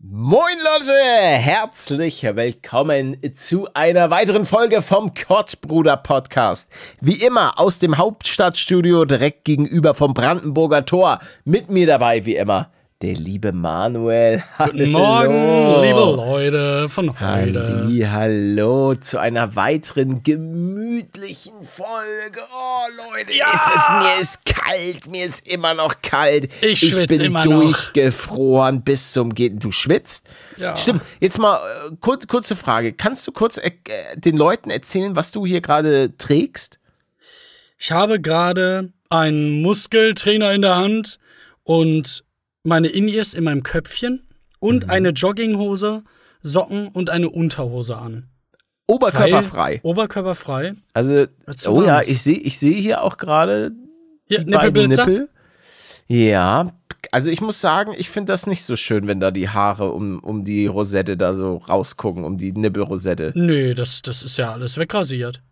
Moin Leute, herzlich willkommen zu einer weiteren Folge vom Kottbruder Podcast. Wie immer aus dem Hauptstadtstudio direkt gegenüber vom Brandenburger Tor. Mit mir dabei wie immer der liebe Manuel. Guten Morgen, liebe Leute von heute. Halli, hallo zu einer weiteren gemütlichen Folge. Oh Leute, Ja! ist es, mir ist kalt, mir ist immer noch kalt. Ich schwitze bin immer noch. durchgefroren bis zum Gehen. Du schwitzt? Ja. Stimmt. Jetzt mal äh, kur kurze Frage. Kannst du kurz äh, den Leuten erzählen, was du hier gerade trägst? Ich habe gerade einen Muskeltrainer in der Hand und meine In-Ears in meinem Köpfchen und Mhm. eine Jogginghose, Socken und eine Unterhose an. Oberkörperfrei. Weil- Oberkörperfrei. Also, oh ja, ich sehe ich sehe hier auch gerade die beiden Nippelblitzer. Nippel. Ja, also ich muss sagen, ich finde das nicht so schön, wenn da die Haare um, um die Rosette da so rausgucken, um die Nippelrosette. Nö, das, das ist ja alles wegrasiert.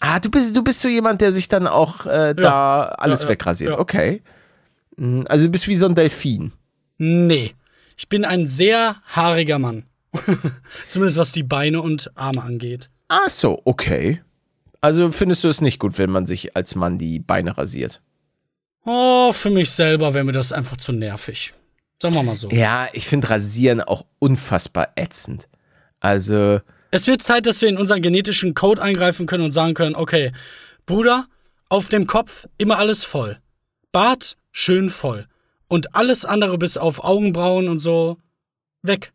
Ah, du bist, du bist so jemand, der sich dann auch äh, da alles Ja, ja, wegrasiert. ja. Okay. Mhm, Also du bist wie so ein Delfin. Nee. Ich bin ein sehr haariger Mann. Zumindest was die Beine und Arme angeht. Ach so, okay. Also findest du es nicht gut, wenn man sich als Mann die Beine rasiert? Oh, für mich selber wäre mir das einfach zu nervig. Sagen wir mal so. Ja, ich finde Rasieren auch unfassbar ätzend. Also, Es wird Zeit, dass wir in unseren genetischen Code eingreifen können und sagen können, okay, Bruder, auf dem Kopf immer alles voll. Bart schön voll. Und alles andere bis auf Augenbrauen und so weg.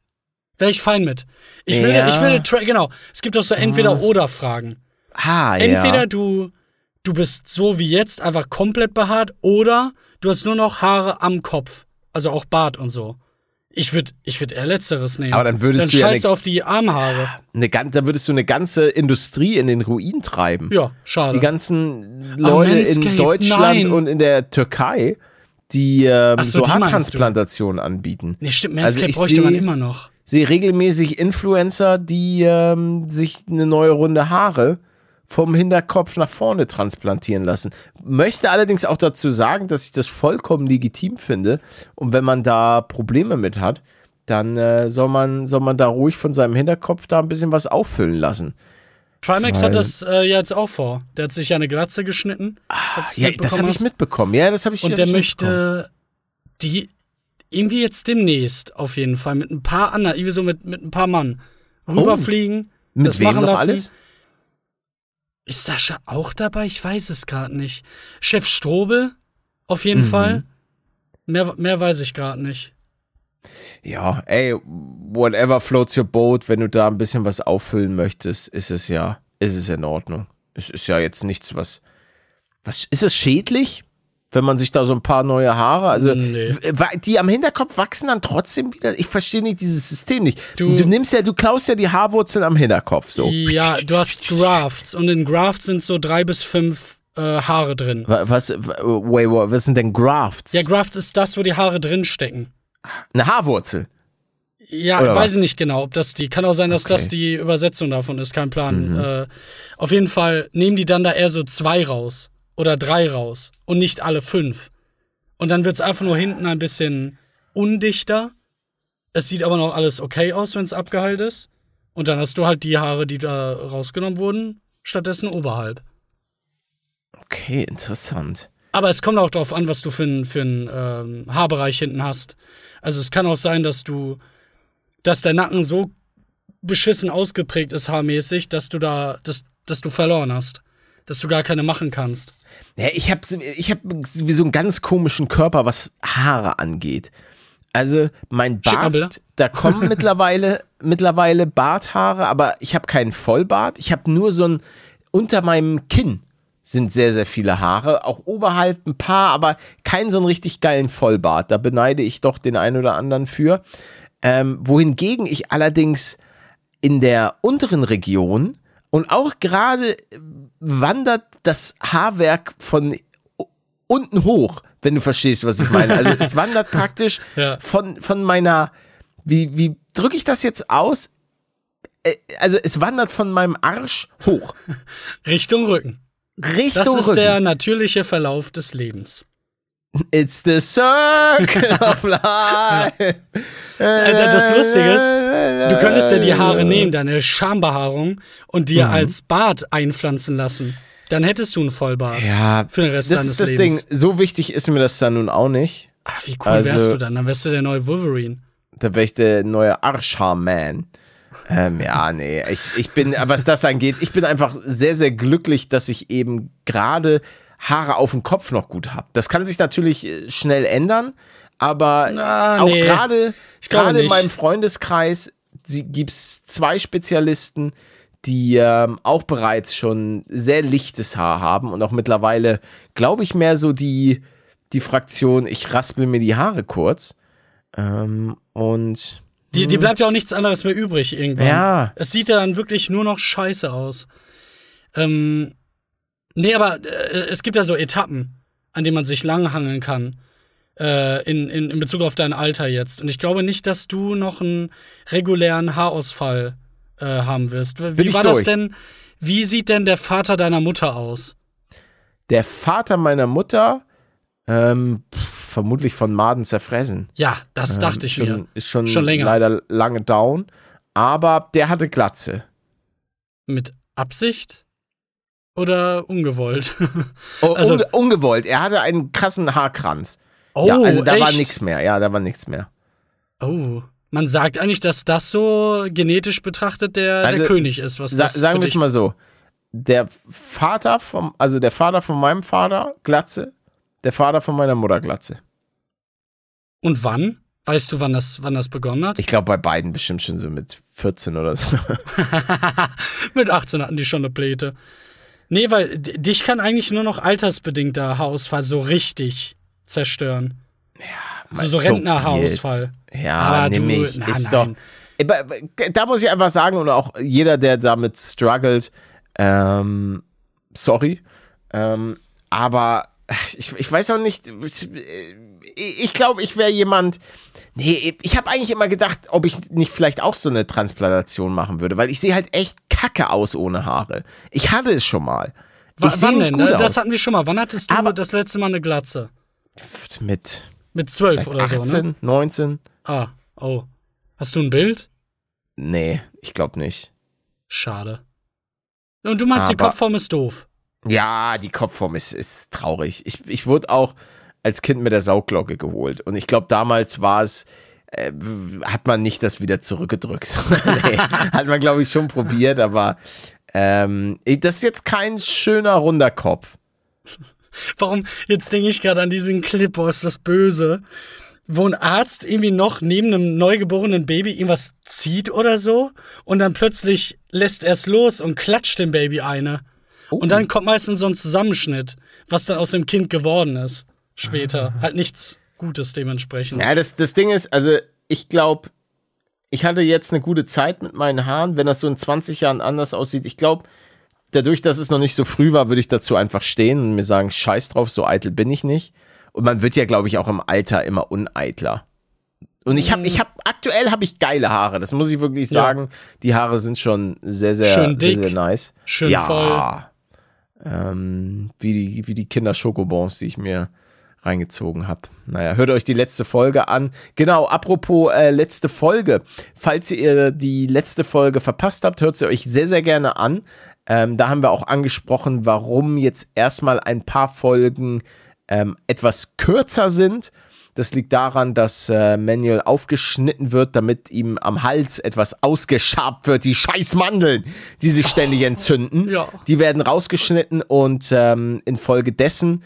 Wäre ich fein mit. Ich würde, Ja. ich würde, genau. Es gibt auch so Entweder-Oder-Fragen. ha, Entweder ja. du, du bist so wie jetzt einfach komplett behaart oder du hast nur noch Haare am Kopf. Also auch Bart und so. Ich würde ich würd eher Letzteres nehmen. Aber dann würdest dann du ja scheißt ne- du auf die Armhaare. Eine, gan- da würdest du eine ganze Industrie in den Ruin treiben. Ja, schade. Die ganzen Leute in Manscaped, Deutschland nein. und in der Türkei, die ähm, so, so? Haartransplantationen anbieten. Nee, stimmt, Also Manscaped ich bräuchte man seh- immer noch. Sehe regelmäßig Influencer, die ähm, sich eine neue Runde Haare vom Hinterkopf nach vorne transplantieren lassen. Möchte allerdings auch dazu sagen, dass ich das vollkommen legitim finde. Und wenn man da Probleme mit hat, dann äh, soll, man, soll man da ruhig von seinem Hinterkopf da ein bisschen was auffüllen lassen. Trimax hat das äh, ja jetzt auch vor. Der hat sich ja eine Glatze geschnitten. du's Ja, das habe ich mitbekommen. Ja, das habe ich Und hab der ich möchte die irgendwie jetzt demnächst auf jeden Fall mit ein paar anderen, irgendwie so mit, mit ein paar Mann rüberfliegen. Mit das wem machen noch lassen. alles? Ist Sascha auch dabei? Ich weiß es gerade nicht. Chef Strobel auf jeden Mhm. Fall. Mehr, mehr weiß ich gerade nicht. Ja, ey, whatever floats your boat, wenn du da ein bisschen was auffüllen möchtest, ist es ja, ist es in Ordnung. Es ist ja jetzt nichts, was, was, ist es schädlich, wenn man sich da so ein paar neue Haare, also, Nee. die am Hinterkopf wachsen dann trotzdem wieder, ich verstehe nicht dieses System nicht. Du, Du- nimmst ja, du klaust ja die Haarwurzeln am Hinterkopf, so. Ja, du hast Grafts und in Grafts sind so drei bis fünf äh, Haare drin. Wa- Was, wa- wait, wa- was sind denn Grafts? Ja, Grafts ist das, wo die Haare drin stecken. Eine Haarwurzel. Ja, Oder weiß was? ich nicht genau, ob das die, kann auch sein, dass Okay. das die Übersetzung davon ist, kein Plan. Mhm. Äh, auf jeden Fall nehmen die dann da eher so zwei raus oder drei raus und nicht alle fünf. Und dann wird's einfach nur hinten ein bisschen undichter. Es sieht aber noch alles okay aus, wenn es abgeheilt ist. Und dann hast du halt die Haare, die da rausgenommen wurden, stattdessen oberhalb. Okay, interessant. Aber es kommt auch darauf an, was du für einen für ähm, Haarbereich hinten hast. Also es kann auch sein, dass du, dass der Nacken so beschissen ausgeprägt ist haarmäßig, dass du da, dass, dass du verloren hast. Dass du gar keine machen kannst. Ja, ich habe ich hab sowieso einen ganz komischen Körper, was Haare angeht. Also mein. Bart, da kommen mittlerweile, mittlerweile Barthaare, aber ich habe keinen Vollbart. Ich habe nur so ein, unter meinem Kinn sind sehr, sehr viele Haare. Auch oberhalb ein paar, aber keinen so einen richtig geilen Vollbart. Da beneide ich doch den einen oder anderen für. Ähm, wohingegen ich allerdings in der unteren Region und auch gerade wandert das Haarwerk von unten hoch, wenn du verstehst, was ich meine. Also es wandert praktisch Ja. von, von meiner, wie, wie drücke ich das jetzt aus? Äh, Also es wandert von meinem Arsch hoch. Richtung Rücken. Richtung Das ist Rücken. der natürliche Verlauf des Lebens. It's the circle of life. Äh, das Lustige ist, du könntest ja die Haare nehmen, deine Schambehaarung, und dir als Bart einpflanzen lassen. Dann hättest du einen Vollbart. Ja, Für den Rest das deines ist das Lebens. Ding. So wichtig ist mir das dann nun auch nicht. Ah, wie cool Also- wärst du dann? Dann wärst du der neue Wolverine. Da wäre ich der neue Arschhaar-Man. Ähm, ja, nee, ich, ich bin, was das angeht, ich bin einfach sehr, sehr glücklich, dass ich eben gerade Haare auf dem Kopf noch gut habe. Das kann sich natürlich äh, schnell ändern, aber Na, auch nee. gerade in meinem Freundeskreis gibt es zwei Spezialisten, die ähm, auch bereits schon sehr lichtes Haar haben und auch mittlerweile, glaube ich, mehr so die, die Fraktion, ich raspel mir die Haare kurz. Ähm, und Die, die bleibt ja auch nichts anderes mehr übrig irgendwann. Ja. Es sieht ja dann wirklich nur noch scheiße aus. Ähm, nee, aber äh, es gibt ja so Etappen, an denen man sich langhangeln kann. Äh, in, in, in Bezug auf dein Alter jetzt. Und ich glaube nicht, dass du noch einen regulären Haarausfall äh, haben wirst. Wie Bin war das denn? Wie sieht denn der Vater deiner Mutter aus? der Vater meiner Mutter, ähm, pf, vermutlich von Maden zerfressen. Ja, das dachte ich Ähm, schon, mir. Ist schon, Schon länger. leider lange down. Aber der hatte Glatze. Mit Absicht? Oder ungewollt? Oh, Also- unge ungewollt. Er hatte einen krassen Haarkranz. Oh, ja, also da war echt? nichts mehr. Ja, da war nichts mehr. Oh. Man sagt eigentlich, dass das so genetisch betrachtet der, Also, der König ist, was Sa das sagen wir es mal so. Der Vater vom, also der Vater von meinem Vater, Glatze. Der Vater von meiner Mutter, Glatze. Und wann? Weißt du, wann das, wann das begonnen hat? Ich glaube bei beiden bestimmt schon so mit 14 oder so. Mit 18 hatten die schon eine Pläte. Nee, weil dich kann eigentlich nur noch altersbedingter Haarausfall so richtig zerstören. So, so So Rentnerhaarausfall. Ja, Aber du- ich. na, ist nein. doch. Da muss ich einfach sagen, und auch jeder, der damit struggelt, ähm, sorry. Ähm, aber ich, ich weiß auch nicht. Ich, ich glaube, ich wäre jemand. Nee, ich habe eigentlich immer gedacht, ob ich nicht vielleicht auch so eine Transplantation machen würde, weil ich sehe halt echt kacke aus ohne Haare. Ich hatte es schon mal. Wa- Ich wann nicht denn? gut Ne? Das aus. hatten wir schon mal. Wann hattest du Aber- das letzte Mal eine Glatze? Mit Mit 12 oder 18, so, ne? 19? Ah, oh. Hast du ein Bild? Nee, ich glaube nicht. Schade. Und du meinst, die Aber- Kopfform ist doof. Ja, die Kopfform ist, ist traurig. Ich, ich wurde auch als Kind mit der Saugglocke geholt. Und ich glaube, damals war es, äh, hat man nicht das wieder zurückgedrückt. hat man, glaube ich, schon probiert, aber ähm, das ist jetzt kein schöner runder Kopf. Warum? Jetzt denke ich gerade an diesen Clip aus Das Böse, wo ein Arzt irgendwie noch neben einem neugeborenen Baby irgendwas zieht oder so und dann plötzlich lässt er es los und klatscht dem Baby eine. Und dann kommt meistens so ein Zusammenschnitt, was dann aus dem Kind geworden ist. Später. Halt nichts Gutes dementsprechend. Ja, das, das Ding ist, also ich glaube, ich hatte jetzt eine gute Zeit mit meinen Haaren. Wenn das so in 20 Jahren anders aussieht, ich glaube, dadurch, dass es noch nicht so früh war, würde ich dazu einfach stehen und mir sagen, scheiß drauf, so eitel bin ich nicht. Und man wird ja, glaube ich, auch im Alter immer uneitler. Und ich habe, ich habe, aktuell habe ich geile Haare. Das muss ich wirklich Ja. sagen. Die Haare sind schon sehr, sehr, Schön dick, sehr, sehr nice. schön ja. voll. Ähm, wie die, wie die Kinder Schokobons, die ich mir reingezogen habe. Naja, hört euch die letzte Folge an. Genau, apropos äh, letzte Folge. Falls ihr die letzte Folge verpasst habt, hört sie euch sehr, sehr gerne an. Ähm, da haben wir auch angesprochen, warum jetzt erstmal ein paar Folgen ähm, etwas kürzer sind. Das liegt daran, dass äh, Manuel aufgeschnitten wird, damit ihm am Hals etwas ausgeschabt wird. Die scheiß Mandeln, die sich ständig entzünden. Ja. Die werden rausgeschnitten und ähm, infolgedessen,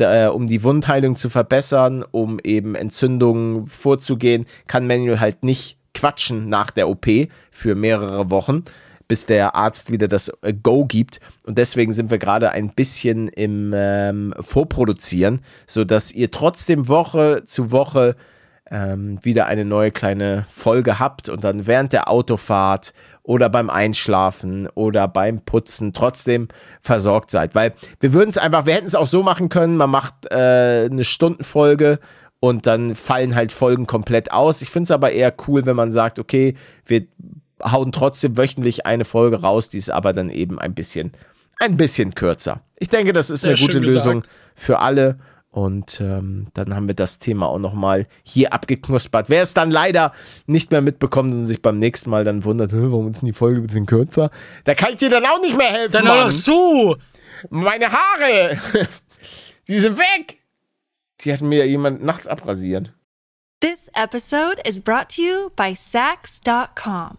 äh, um die Wundheilung zu verbessern, um eben Entzündungen vorzugehen, kann Manuel halt nicht quatschen nach der OP für mehrere Wochen, bis der Arzt wieder das äh, Go gibt. Und deswegen sind wir gerade ein bisschen im ähm, Vorproduzieren, sodass ihr trotzdem Woche zu Woche ähm, wieder eine neue kleine Folge habt und dann während der Autofahrt oder beim Einschlafen oder beim Putzen trotzdem versorgt seid. Weil wir würden es einfach, wir hätten es auch so machen können, man macht äh, eine Stundenfolge und dann fallen halt Folgen komplett aus. Ich finde es aber eher cool, wenn man sagt, okay, wir hauen trotzdem wöchentlich eine Folge raus, die ist aber dann eben ein bisschen, ein bisschen kürzer. Ich denke, das ist eine gute schön Lösung gesagt. für alle. Und ähm, dann haben wir das Thema auch nochmal hier abgeknuspert. Wer es dann leider nicht mehr mitbekommt und sich beim nächsten Mal dann wundert, "Hä, warum ist denn die Folge ein bisschen kürzer? Da kann ich dir dann auch nicht mehr helfen. Dann Mann. doch zu! Meine Haare! Sie sind weg! Die hat mir jemand nachts abrasiert. This episode is brought to you by Sax.com.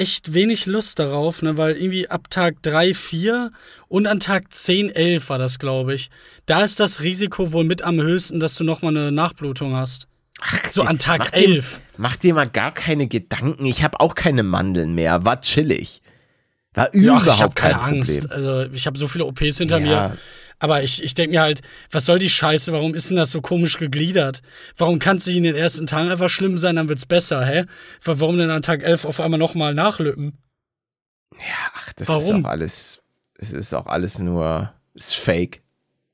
echt wenig Lust darauf, ne, weil irgendwie ab Tag 3, 4 und an Tag 10, 11 war das, glaube ich. Da ist das Risiko wohl mit am höchsten, dass du nochmal eine Nachblutung hast. so an Tag Mach dir, 11. mach dir mal gar keine Gedanken. Ich habe auch keine Mandeln mehr. War chillig. War Ja, überhaupt ach, ich habe kein keine Angst. Also ich habe so viele OPs hinter Ja. mir. Aber ich, ich denke mir halt, was soll die Scheiße? Warum ist denn das so komisch gegliedert? Warum kann es nicht in den ersten Tagen einfach schlimm sein, dann wird's besser, hä? Warum denn an Tag 11 auf einmal nochmal nachlüppen? Ja, ach, das Warum? ist auch alles. Es ist auch alles nur. Ist fake.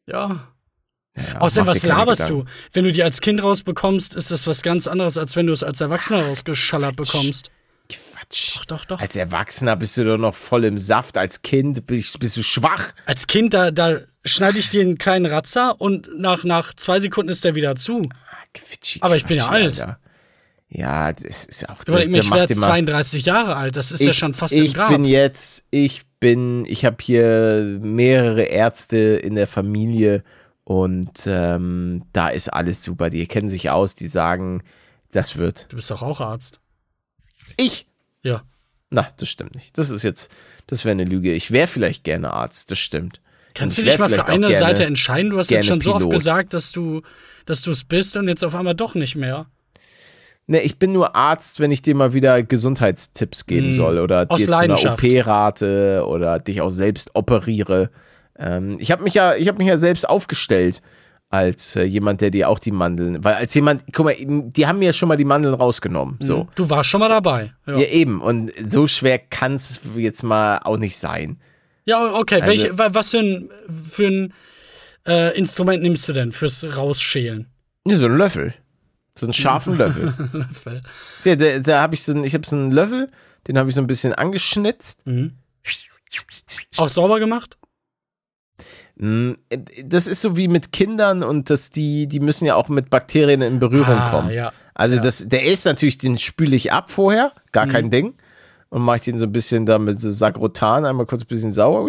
Ja. Ja, Außerdem, was laberst Gedanken. du? Wenn du die als Kind rausbekommst, ist das was ganz anderes, als wenn du es als Erwachsener rausgeschallert bekommst. Quatsch. Doch, doch, doch. Als Erwachsener bist du doch noch voll im Saft. Als Kind bist, bist du schwach. Als Kind, da, da schneide ich dir einen kleinen Ratzer und nach, nach zwei Sekunden ist der wieder zu. Ah, Quitschi, Aber ich bin ja alt. Alter. Ja, das ist auch. Überleg mir, ich werde immer- 32 Jahre alt. Das ist ja schon fast im ich Grab. bin jetzt, ich bin, ich habe hier mehrere Ärzte in der Familie und ähm, da ist alles super. Die kennen sich aus, die sagen, das wird. du bist doch auch Arzt. Ich? Ja. Na, das stimmt nicht. Das ist jetzt, das wäre eine Lüge. Ich wäre vielleicht gerne Arzt, das stimmt. Kannst du ich dich mal für eine gerne- Seite entscheiden? Du hast jetzt schon so oft Pilot. gesagt, dass du dass du es bist und jetzt auf einmal doch nicht mehr. Ne, ich bin nur Arzt, wenn ich dir mal wieder Gesundheitstipps geben Hm. soll oder Aus dir zu einer. OP rate oder dich auch selbst operiere. Ähm, ich habe mich ja, ich habe mich ja selbst aufgestellt als äh, jemand, der dir auch die Mandeln, weil als jemand, guck mal, die haben mir schon mal die Mandeln rausgenommen, so. Du warst schon mal dabei. Ja, Ja, eben. Und so schwer kann es jetzt mal auch nicht sein. ja okay. Also- Welche, wa- was für ein, für ein äh, Instrument nimmst du denn fürs Rausschälen? Ja, so ein Löffel. So einen scharfen Löffel. Der, der, da habe ich so einen, ich habe so einen Löffel, den habe ich so ein bisschen angeschnitzt. Mhm. Auch sauber gemacht? Mm, Das ist so wie mit Kindern und das, die, die müssen ja auch mit Bakterien in Berührung Ah, kommen. ja. Also Ja. Mhm. das, der ist natürlich, den spüle ich ab vorher, gar kein Ding. Und mache ich den so ein bisschen da mit so Sagrotan, einmal kurz ein bisschen sauer.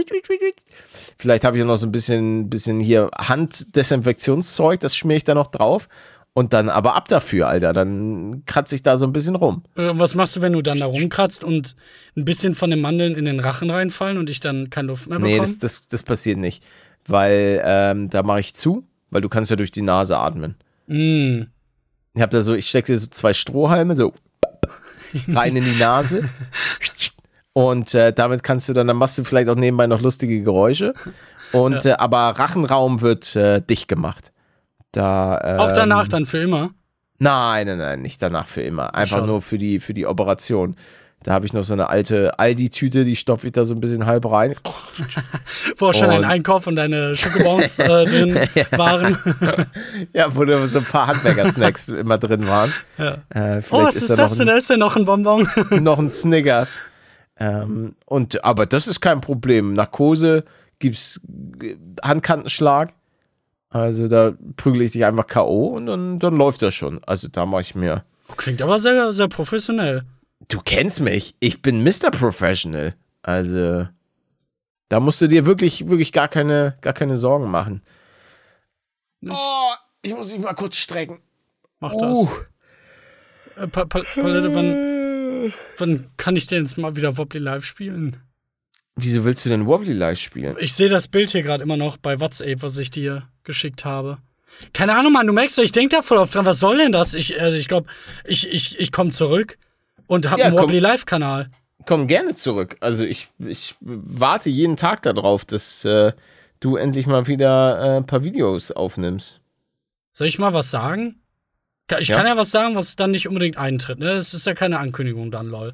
Vielleicht habe ich auch noch so ein bisschen, bisschen hier Handdesinfektionszeug, das schmiere ich da noch drauf. Und dann aber ab dafür, Alter. Dann kratze ich da so ein bisschen rum. Äh, Was machst du, wenn du dann da rumkratzt und ein bisschen von den Mandeln in den Rachen reinfallen und ich dann keine Luft mehr bekomme? Nee, das, das, das passiert nicht. Weil ähm, da mache ich zu, weil du kannst ja durch die Nase atmen. Mm. Ich habe da so, ich stecke dir so zwei Strohhalme so rein in die Nase. Und äh, damit kannst du dann, dann machst du vielleicht auch nebenbei noch lustige Geräusche. Und äh, aber Rachenraum wird äh, dicht gemacht. Da, ähm, Auch danach dann für immer. Nein, nein, nein, nicht danach für immer. Einfach Schade. nur für die, für die Operation. Da habe ich noch so eine alte Aldi-Tüte, die stopfe ich da so ein bisschen halb rein. Wo auch schon ein Einkauf und deine Schokobons äh, drin waren. Ja, wo da so ein paar Handwerker-Snacks immer drin waren. Ja. Äh, Oh, was ist da das denn? Da ist ja noch ein Bonbon. noch ein Snickers. Ähm, und, aber das ist kein Problem. Narkose gibt's äh, Handkantenschlag. Also da prügel ich dich einfach K.O. und dann, dann läuft das schon. Also da mache ich mir. Klingt aber sehr, sehr professionell. Du kennst mich. Ich bin Mr. Professional. Also da musst du dir wirklich, wirklich gar keine, gar keine Sorgen machen. Oh, ich muss mich mal kurz strecken. Mach das. Uh. Äh, pa Pa Palette, wann, wann kann ich denn jetzt mal wieder Wobbly Live spielen? Wieso willst du denn Wobbly Live spielen? Ich sehe das Bild hier gerade immer noch bei WhatsApp, was ich dir geschickt habe. Keine Ahnung, Mann, du merkst, ich denke da voll oft dran. Was soll denn das? Ich, äh, ich glaube, ich, ich, ich komme zurück und habe Ja, einen. Wobbly Live-Kanal. Komm gerne zurück. Also ich, ich warte jeden Tag darauf, dass äh, du endlich mal wieder äh, ein paar Videos aufnimmst. Soll ich mal was sagen? Ich Ja. kann ja was sagen, was dann nicht unbedingt eintritt. Ne? Es ist ja keine Ankündigung dann, lol.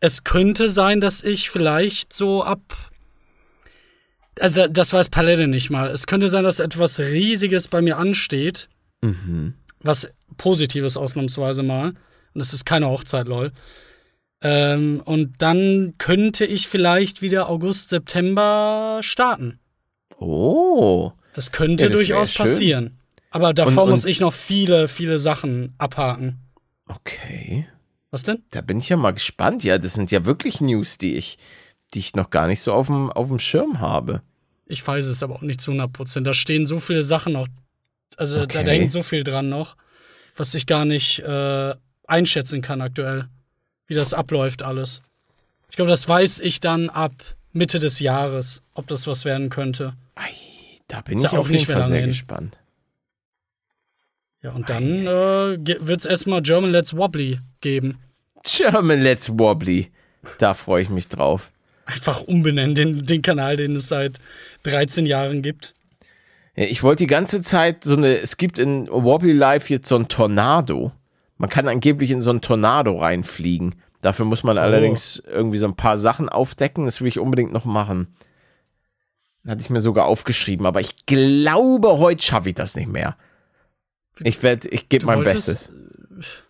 Es könnte sein, dass ich vielleicht so ab. Also, da- das weiß Palette nicht mal. Es könnte sein, dass etwas Riesiges bei mir ansteht. Was Positives ausnahmsweise mal. Und es ist keine Hochzeit, lol. Ähm, und dann könnte ich vielleicht wieder August, September starten. Oh. Das könnte Ja, das durchaus schön. passieren. Aber davor Und- muss und- ich noch viele, viele Sachen abhaken. Okay. Was denn? Da bin ich ja mal gespannt. Ja, das sind ja wirklich News, die ich, die ich noch gar nicht so auf dem, auf dem Schirm habe. Ich weiß es aber auch nicht zu 100 Prozent. Da stehen so viele Sachen noch. Also da, Okay. da hängt so viel dran noch, was ich gar nicht äh, einschätzen kann aktuell, wie das abläuft alles. Ich glaube, das weiß ich dann ab Mitte des Jahres, ob das was werden könnte. Ei, da bin Ist ja ich auch nicht mehr lange sehr hin. gespannt. Ja, und dann äh, wird es erstmal German Let's Wobbly geben. German Let's Wobbly. Da freue ich mich drauf. Einfach umbenennen, den, den Kanal, den es seit 13 Jahren gibt. Ja, Ich wollte die ganze Zeit so eine, es gibt in Wobbly Life jetzt so ein Tornado. Man kann angeblich in so ein Tornado reinfliegen. Dafür muss man allerdings irgendwie so ein paar Sachen aufdecken. Das will ich unbedingt noch machen. Hatte ich mir sogar aufgeschrieben, aber ich glaube, heute schaffe ich das nicht mehr. Ich werde, ich gebe mein wolltest- Bestes.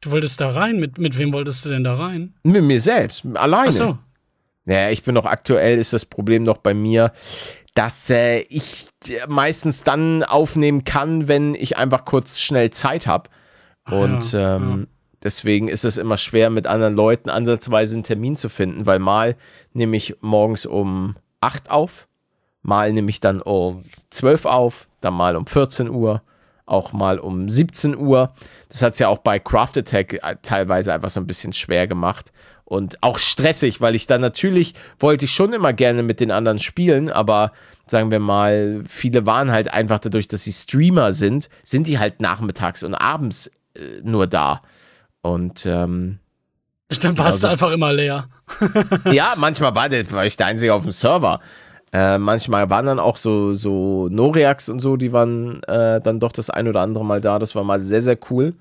Du wolltest da rein? Mit, mit wem wolltest du denn da rein? Mit mir selbst, alleine. Ach so. Naja, ich bin noch aktuell, ist das Problem noch bei mir, dass äh, ich meistens dann aufnehmen kann, wenn ich einfach kurz schnell Zeit habe. Und ja, ähm, deswegen ist es immer schwer, mit anderen Leuten ansatzweise einen Termin zu finden, weil mal nehme ich morgens um 8 auf, mal nehme ich dann um 12 auf, dann mal um 14 Uhr, auch mal um 17 Uhr. Das hat es ja auch bei Craft Attack äh, teilweise einfach so ein bisschen schwer gemacht und auch stressig, weil ich dann natürlich wollte ich schon immer gerne mit den anderen spielen, aber sagen wir mal, viele waren halt einfach dadurch, dass sie Streamer sind, sind die halt nachmittags und abends nur da. Und ähm, Dann warst Also- du einfach immer leer. ja, manchmal war, der, war ich der Einzige auf dem Server. Äh, manchmal waren dann auch so, so Noriax und so, die waren äh, dann doch das ein oder andere Mal da. Das war mal sehr, sehr cool.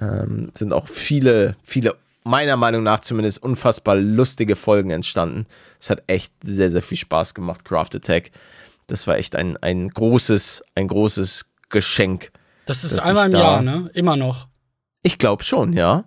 Ähm, sind auch viele, viele, meiner Meinung nach zumindest, unfassbar lustige Folgen entstanden. Es hat echt sehr, sehr viel Spaß gemacht, Craft Attack. Das war echt ein, ein großes, ein großes Geschenk. Das ist einmal im Jahr, ne? Immer noch. Ich glaube schon, ja.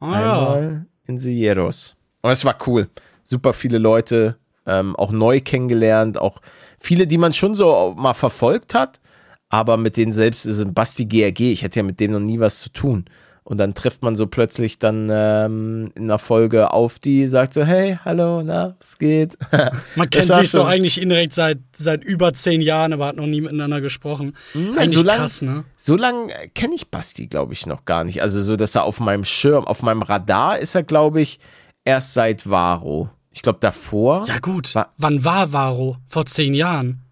Ah, ja. Einmal in Silleros. Und es war cool. Super viele Leute, ähm, auch neu kennengelernt, auch viele, die man schon so mal verfolgt hat, aber mit denen selbst ist ein Basti GRG. Ich hätte ja mit dem noch nie was zu tun. Und dann trifft man so plötzlich dann ähm, in einer Folge auf, die sagt so, hey, hallo, na, was geht? Man kennt war sich so eigentlich indirekt seit, seit über zehn Jahren, aber hat noch nie miteinander gesprochen. eigentlich so lang- krass, ne? So lange kenne ich Basti, glaube ich, noch gar nicht. Also so, dass er auf meinem Schirm, auf meinem Radar ist er, glaube ich, erst seit Varo. Ich glaube davor. Ja, gut. Wa- Wann war Varo? Vor zehn Jahren.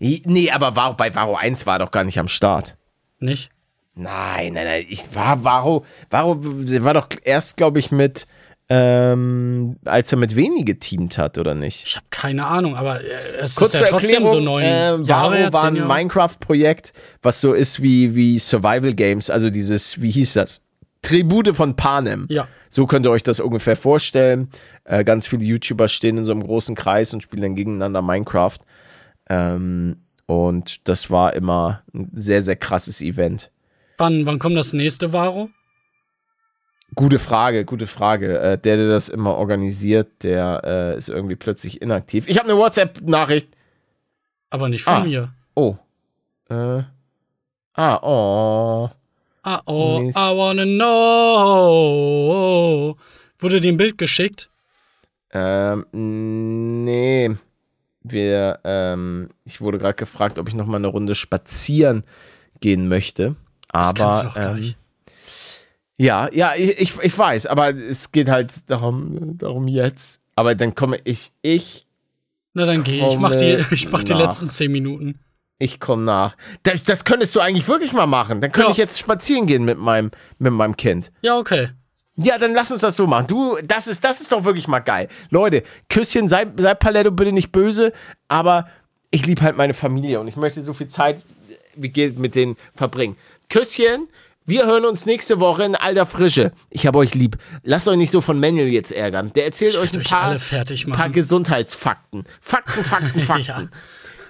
Nee, aber Varo, bei Varo 1 war er doch gar nicht am Start. Nicht? Nein, nein, nein. Ich war Varo, Varo war doch erst, glaube ich, mit, ähm, als er mit wenige teamt hat, oder nicht? Ich habe keine Ahnung, aber äh, es Kurze ist ja trotzdem Erklärung, so neun äh, Jahre. Varo ja, war ein Jahre. Minecraft-Projekt, was so ist wie, wie Survival Games, also dieses, wie hieß das? Tribute von Panem. Ja. So könnt ihr euch das ungefähr vorstellen. Äh, ganz viele YouTuber stehen in so einem großen Kreis und spielen dann gegeneinander Minecraft. Ähm, und das war immer ein sehr, sehr krasses Event. Wann, wann kommt das nächste Varo? Gute Frage, gute Frage. Äh, der, der das immer organisiert, der äh, ist irgendwie plötzlich inaktiv. Ich habe eine WhatsApp-Nachricht. Aber nicht von Ah. mir. Oh. Äh. Ah, oh. Ah, oh, Mist. I wanna know. Wurde dir ein Bild geschickt? Ähm, nee. Wir, ähm, ich wurde gerade gefragt, ob ich noch mal eine Runde spazieren gehen möchte. Das kannst du Aber ähm, ja, ja, ich, ich, weiß, aber es geht halt darum, darum jetzt. Aber dann komme ich, ich, Na dann geh, ich mach die, ich mach die letzten zehn Minuten. ich komme nach. Das, das könntest du eigentlich wirklich mal machen. Dann könnte Ja. ich jetzt spazieren gehen mit meinem, mit meinem Kind. Ja, okay. Ja, dann lass uns das so machen. Du, das ist, das ist doch wirklich mal geil. Leute, Küsschen, sei, sei Paletto bitte nicht böse, aber ich liebe halt meine Familie und ich möchte so viel Zeit wie geht mit denen verbringen. Küsschen, wir hören uns nächste Woche in alter Frische. Ich habe euch lieb. Lasst euch nicht so von Manuel jetzt ärgern. Der erzählt euch ein euch paar, fertig paar. Gesundheitsfakten. Fakten, Fakten, Fakten. Ja.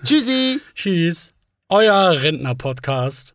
Tschüssi. Tschüss. Euer Rentner-Podcast.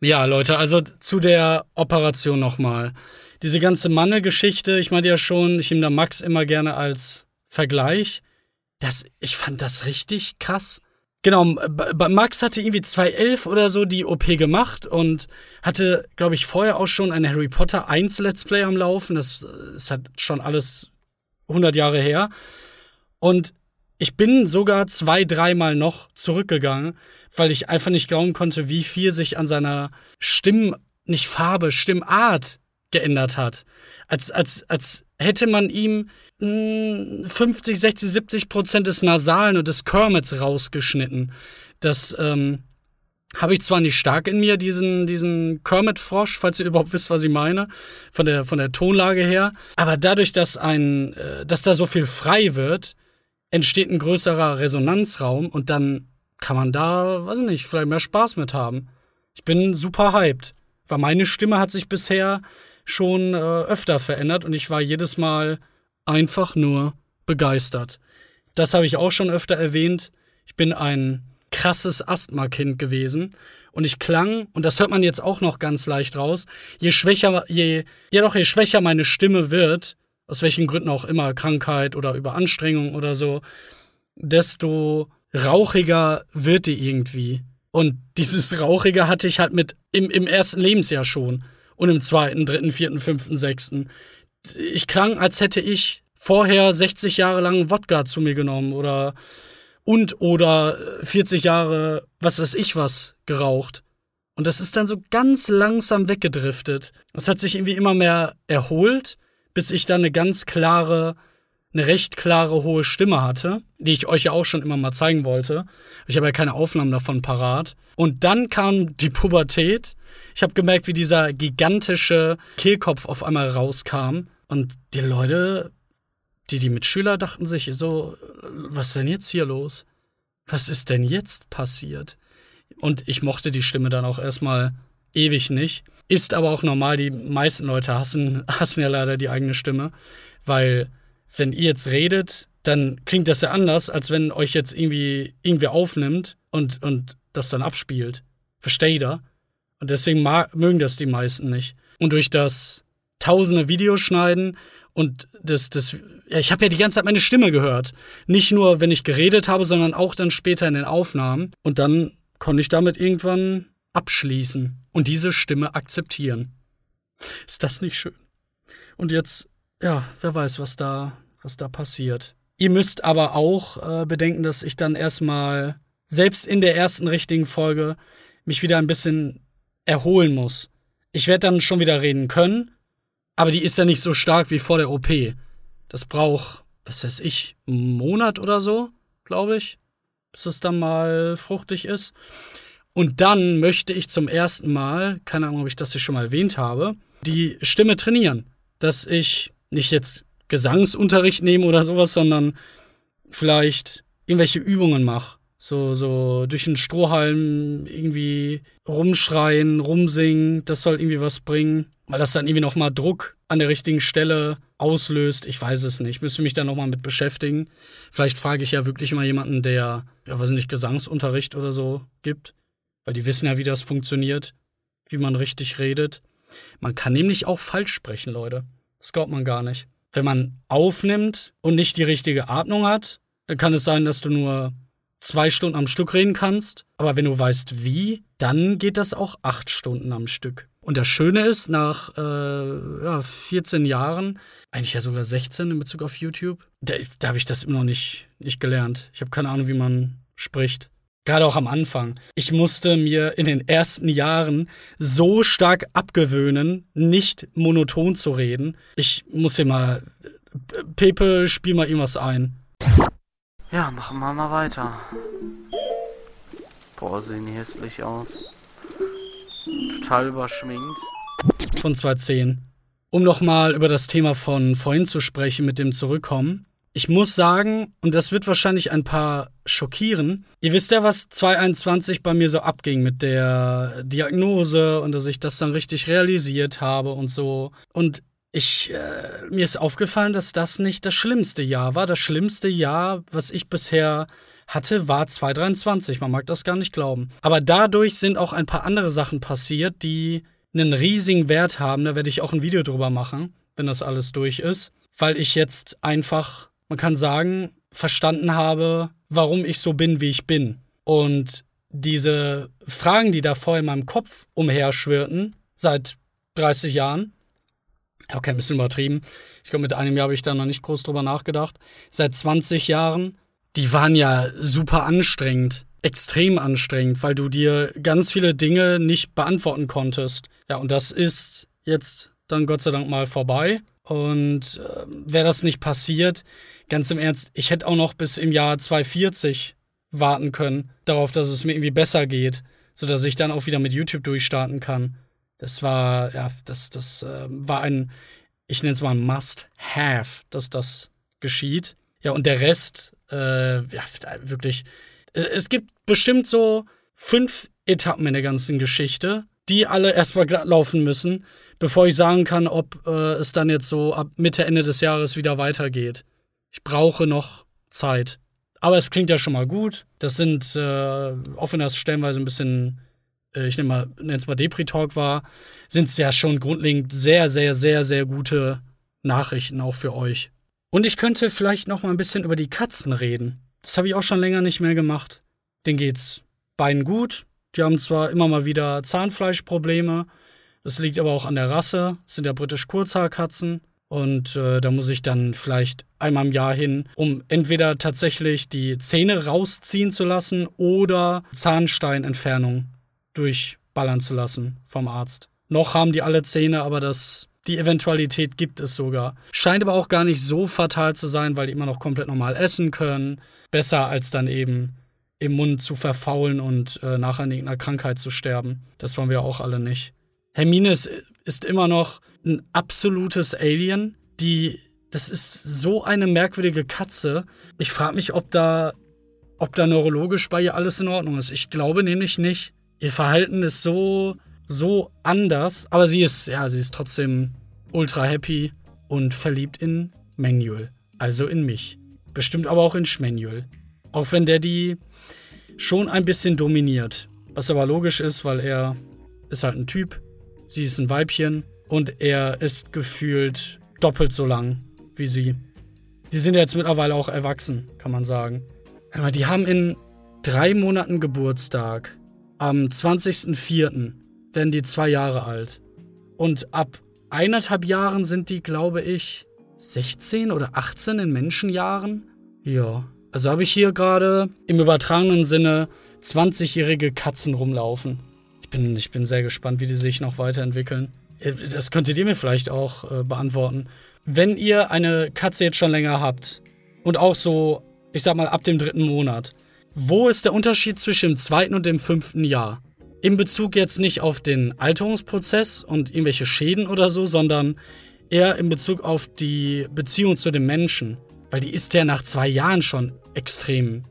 Ja, Leute, also zu der Operation nochmal. Diese ganze Manne-Geschichte, ich meinte ja schon, ich nehme da Max immer gerne als Vergleich. Das, ich fand das richtig krass. Genau, Max hatte irgendwie 2011 oder so die OP gemacht und hatte, glaube ich, vorher auch schon ein Harry Potter 1 Let's Play am Laufen. Das ist halt schon alles 100 Jahre her. Und ich bin sogar zwei, dreimal noch zurückgegangen, weil ich einfach nicht glauben konnte, wie viel sich an seiner Stimm, nicht Farbe, Stimmart geändert hat. Als, als, als hätte man ihm mh, 50, 60, 70 Prozent des Nasalen und des Kermits rausgeschnitten. Das ähm, habe ich zwar nicht stark in mir, diesen, diesen Kermit-Frosch, falls ihr überhaupt wisst, was ich meine, von der, von der Tonlage her. Aber dadurch, dass ein, äh, dass da so viel frei wird, entsteht ein größerer Resonanzraum und dann kann man da, weiß ich nicht, vielleicht mehr Spaß mit haben. Ich bin super hyped, weil meine Stimme hat sich bisher schon äh, öfter verändert und ich war jedes Mal einfach nur begeistert. Das habe ich auch schon öfter erwähnt. Ich bin ein krasses Asthma-Kind gewesen und ich klang, und das hört man jetzt auch noch ganz leicht raus, je schwächer, je, ja doch, je schwächer meine Stimme wird, aus welchen Gründen auch immer, Krankheit oder Überanstrengung oder so, desto rauchiger wird die irgendwie. Und dieses Rauchige hatte ich halt mit im, im ersten Lebensjahr schon. Und im zweiten, dritten, vierten, fünften, sechsten. Ich klang, als hätte ich vorher 60 Jahre lang Wodka zu mir genommen oder und oder 40 Jahre, was weiß ich was, geraucht. Und das ist dann so ganz langsam weggedriftet. Das hat sich irgendwie immer mehr erholt, bis ich dann eine ganz klare, eine recht klare hohe Stimme hatte, die ich euch ja auch schon immer mal zeigen wollte. Ich habe ja keine Aufnahmen davon parat. Und dann kam die Pubertät. Ich habe gemerkt, wie dieser gigantische Kehlkopf auf einmal rauskam. Und die Leute, die, die Mitschüler dachten sich so, was ist denn jetzt hier los? Was ist denn jetzt passiert? Und ich mochte die Stimme dann auch erstmal ewig nicht. Ist aber auch normal, die meisten Leute hassen, hassen ja leider die eigene Stimme, weil wenn ihr jetzt redet, dann klingt das ja anders, als wenn euch jetzt irgendwie irgendwer aufnimmt und, und das dann abspielt. Versteht ihr? Und deswegen mögen das die meisten nicht. Und durch das tausende Videos schneiden und das, das, ja, ich habe ja die ganze Zeit meine Stimme gehört. Nicht nur, wenn ich geredet habe, sondern auch dann später in den Aufnahmen. Und dann konnte ich damit irgendwann abschließen und diese Stimme akzeptieren. Ist das nicht schön? Und jetzt, ja, wer weiß, was da, was da passiert. Ihr müsst aber auch äh, bedenken, dass ich dann erstmal, selbst in der ersten richtigen Folge, mich wieder ein bisschen erholen muss. Ich werde dann schon wieder reden können, aber die ist ja nicht so stark wie vor der OP. Das braucht, was weiß ich, einen Monat oder so, glaube ich, bis es dann mal fruchtig ist. Und dann möchte ich zum ersten Mal, keine Ahnung, ob ich das hier schon mal erwähnt habe, die Stimme trainieren. Dass ich nicht jetzt Gesangsunterricht nehme oder sowas, sondern vielleicht irgendwelche Übungen mache. So, so durch den Strohhalm irgendwie rumschreien, rumsingen, das soll irgendwie was bringen. Weil das dann irgendwie nochmal Druck an der richtigen Stelle auslöst. Ich weiß es nicht. Müsste mich da nochmal mit beschäftigen. Vielleicht frage ich ja wirklich mal jemanden, der, ja, weiß nicht, Gesangsunterricht oder so gibt. Weil die wissen ja, wie das funktioniert, wie man richtig redet. Man kann nämlich auch falsch sprechen, Leute. Das glaubt man gar nicht. Wenn man aufnimmt und nicht die richtige Atmung hat, dann kann es sein, dass du nur zwei Stunden am Stück reden kannst. Aber wenn du weißt wie, dann geht das auch acht Stunden am Stück. Und das Schöne ist, nach äh, ja, 14 Jahren, eigentlich ja sogar 16 in Bezug auf YouTube, da, da habe ich das immer noch nicht, nicht gelernt. Ich habe keine Ahnung, wie man spricht. Gerade auch am Anfang. Ich musste mir in den ersten Jahren so stark abgewöhnen, nicht monoton zu reden. Ich muss hier mal. Pepe, spiel mal irgendwas ein. Ja, machen wir mal weiter. Boah, sehen die hässlich aus. Total überschminkt. Von 210. Um nochmal über das Thema von vorhin zu sprechen, mit dem Zurückkommen. Ich muss sagen, und das wird wahrscheinlich ein paar schockieren, ihr wisst ja, was 2021 bei mir so abging mit der Diagnose und dass ich das dann richtig realisiert habe und so. Und ich, äh, mir ist aufgefallen, dass das nicht das schlimmste Jahr war. Das schlimmste Jahr, was ich bisher hatte, war 2023. Man mag das gar nicht glauben. Aber dadurch sind auch ein paar andere Sachen passiert, die einen riesigen Wert haben. Da werde ich auch ein Video drüber machen, wenn das alles durch ist. Weil ich jetzt einfach man kann sagen, verstanden habe, warum ich so bin, wie ich bin. Und diese Fragen, die da vorher in meinem Kopf umherschwirrten, seit 30 Jahren, okay, ein bisschen übertrieben. Ich glaube, mit einem Jahr habe ich da noch nicht groß drüber nachgedacht. Seit 20 Jahren, die waren ja super anstrengend, extrem anstrengend, weil du dir ganz viele Dinge nicht beantworten konntest. Ja, und das ist jetzt dann Gott sei Dank mal vorbei. Und äh, wäre das nicht passiert, ganz im Ernst, ich hätte auch noch bis im Jahr 2040 warten können, darauf, dass es mir irgendwie besser geht, sodass ich dann auch wieder mit YouTube durchstarten kann. Das war, ja, das, das äh, war ein, ich nenne es mal ein Must-Have, dass das geschieht. Ja, und der Rest, äh, ja, wirklich. Es gibt bestimmt so fünf Etappen in der ganzen Geschichte, die alle erstmal laufen müssen, bevor ich sagen kann, ob äh, es dann jetzt so ab Mitte, Ende des Jahres wieder weitergeht. Ich brauche noch Zeit. Aber es klingt ja schon mal gut. Das sind, äh, auch wenn das stellenweise ein bisschen, äh, ich nenne mal, nenne es mal Depri-Talk war, sind es ja schon grundlegend sehr, sehr, sehr, sehr gute Nachrichten auch für euch. Und ich könnte vielleicht noch mal ein bisschen über die Katzen reden. Das habe ich auch schon länger nicht mehr gemacht. Denen geht's beiden gut. Die haben zwar immer mal wieder Zahnfleischprobleme, das liegt aber auch an der Rasse. Das sind ja britisch Kurzhaarkatzen. Und äh, da muss ich dann vielleicht einmal im Jahr hin, um entweder tatsächlich die Zähne rausziehen zu lassen oder Zahnsteinentfernung durchballern zu lassen vom Arzt. Noch haben die alle Zähne, aber das, die Eventualität gibt es sogar. Scheint aber auch gar nicht so fatal zu sein, weil die immer noch komplett normal essen können. Besser als dann eben im Mund zu verfaulen und äh, nachher an Krankheit zu sterben. Das wollen wir auch alle nicht. Hermine ist, ist immer noch ein absolutes Alien. Die, das ist so eine merkwürdige Katze. Ich frage mich, ob da, ob da neurologisch bei ihr alles in Ordnung ist. Ich glaube nämlich nicht. Ihr Verhalten ist so, so anders. Aber sie ist, ja, sie ist trotzdem ultra happy und verliebt in Manuel. Also in mich. Bestimmt aber auch in Schmanuel. Auch wenn der die schon ein bisschen dominiert. Was aber logisch ist, weil er ist halt ein Typ, sie ist ein Weibchen und er ist gefühlt doppelt so lang wie sie. Die sind jetzt mittlerweile auch erwachsen, kann man sagen. Die haben in drei Monaten Geburtstag. Am 20.04. werden die zwei Jahre alt. Und ab eineinhalb Jahren sind die, glaube ich, 16 oder 18 in Menschenjahren. Ja. Also habe ich hier gerade im übertragenen Sinne 20-jährige Katzen rumlaufen bin, ich bin sehr gespannt, wie die sich noch weiterentwickeln. Äh, das könntet ihr mir vielleicht auch äh, beantworten. Wenn ihr eine Katze jetzt schon länger habt und auch so, ich sag mal, ab dem dritten Monat, wo ist der Unterschied zwischen dem zweiten und dem fünften Jahr? In Bezug jetzt nicht auf den Alterungsprozess und irgendwelche Schäden oder so, sondern eher in Bezug auf die Beziehung zu dem Menschen. Weil die ist ja nach zwei Jahren schon extrem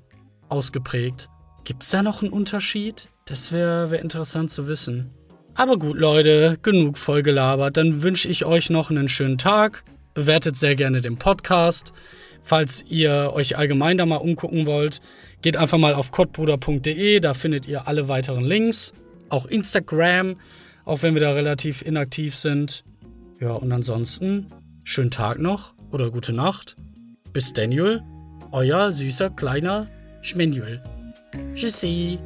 ausgeprägt. Gibt es da noch einen Unterschied? Das wäre wär interessant zu wissen. Aber gut, Leute, genug vollgelabert. Dann wünsche ich euch noch einen schönen Tag. Bewertet sehr gerne den Podcast. Falls ihr euch allgemein da mal umgucken wollt, geht einfach mal auf kottbruder.de, da findet ihr alle weiteren Links. Auch Instagram, auch wenn wir da relativ inaktiv sind. Ja, und ansonsten, schönen Tag noch oder gute Nacht. Bis Daniel, euer süßer kleiner Schmenjul. Tschüssi.